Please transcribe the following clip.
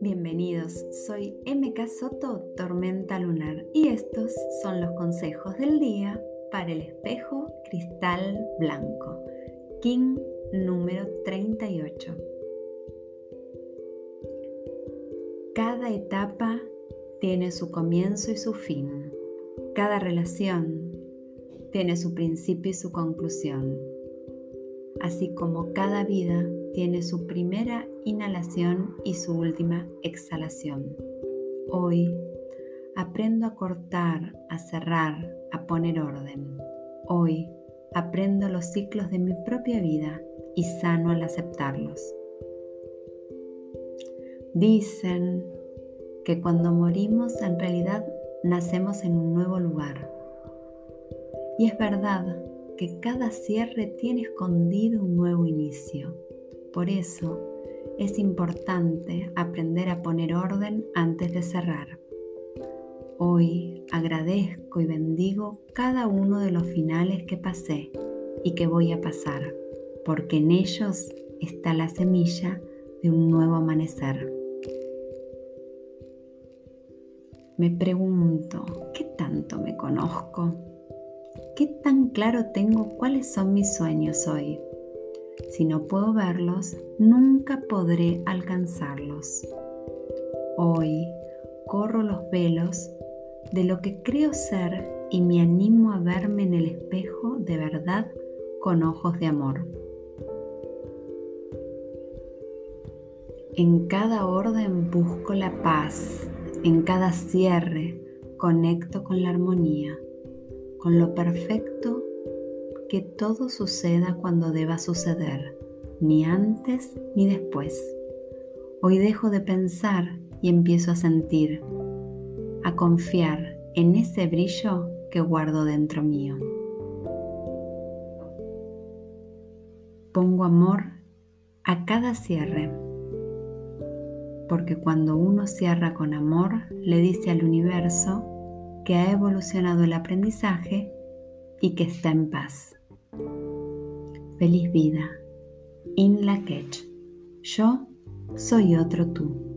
Bienvenidos, soy MK Soto Tormenta Lunar y estos son los consejos del día para el espejo cristal blanco, King número 38. Cada etapa tiene su comienzo y su fin. Cada relación tiene su principio y su conclusión. Así como cada vida tiene su primera inhalación y su última exhalación. Hoy aprendo a cortar, a cerrar, a poner orden. Hoy aprendo los ciclos de mi propia vida y sano al aceptarlos. Dicen que cuando morimos en realidad nacemos en un nuevo lugar. Y es verdad que cada cierre tiene escondido un nuevo inicio. Por eso es importante aprender a poner orden antes de cerrar. Hoy agradezco y bendigo cada uno de los finales que pasé y que voy a pasar, porque en ellos está la semilla de un nuevo amanecer. Me pregunto, ¿qué tanto me conozco? ¿Qué tan claro tengo cuáles son mis sueños hoy? Si no puedo verlos, nunca podré alcanzarlos. Hoy corro los velos de lo que creo ser y me animo a verme en el espejo de verdad con ojos de amor. En cada orden busco la paz, en cada cierre conecto con la armonía con lo perfecto que todo suceda cuando deba suceder, ni antes ni después. Hoy dejo de pensar y empiezo a sentir, a confiar en ese brillo que guardo dentro mío. Pongo amor a cada cierre, porque cuando uno cierra con amor, le dice al universo que ha evolucionado el aprendizaje y que está en paz. Feliz vida. In la Yo soy otro tú.